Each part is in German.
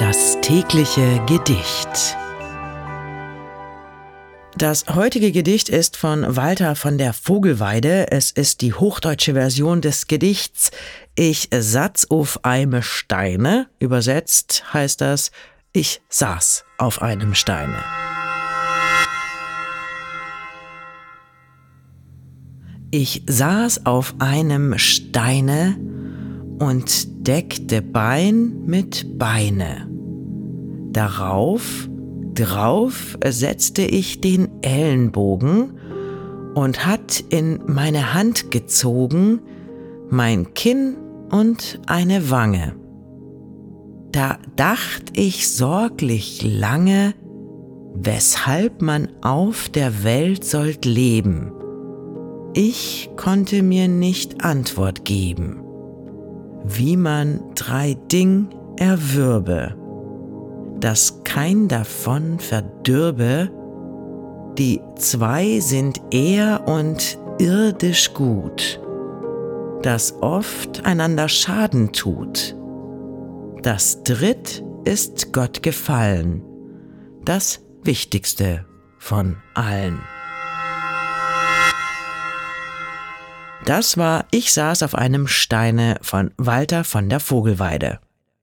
Das tägliche Gedicht. Das heutige Gedicht ist von Walter von der Vogelweide. Es ist die hochdeutsche Version des Gedichts Ich satz auf einem Steine. Übersetzt heißt das Ich saß auf einem Steine. Ich saß auf einem Steine und deckte Bein mit Beine. Darauf, drauf setzte ich den Ellenbogen und hat in meine Hand gezogen mein Kinn und eine Wange. Da dacht ich sorglich lange, weshalb man auf der Welt sollt leben. Ich konnte mir nicht Antwort geben wie man drei Ding erwürbe, dass kein davon verdürbe, die zwei sind ehr und irdisch gut, das oft einander Schaden tut. Das dritt ist Gott gefallen, das Wichtigste von allen. Das war Ich saß auf einem Steine von Walter von der Vogelweide.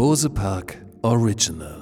Bose Park Original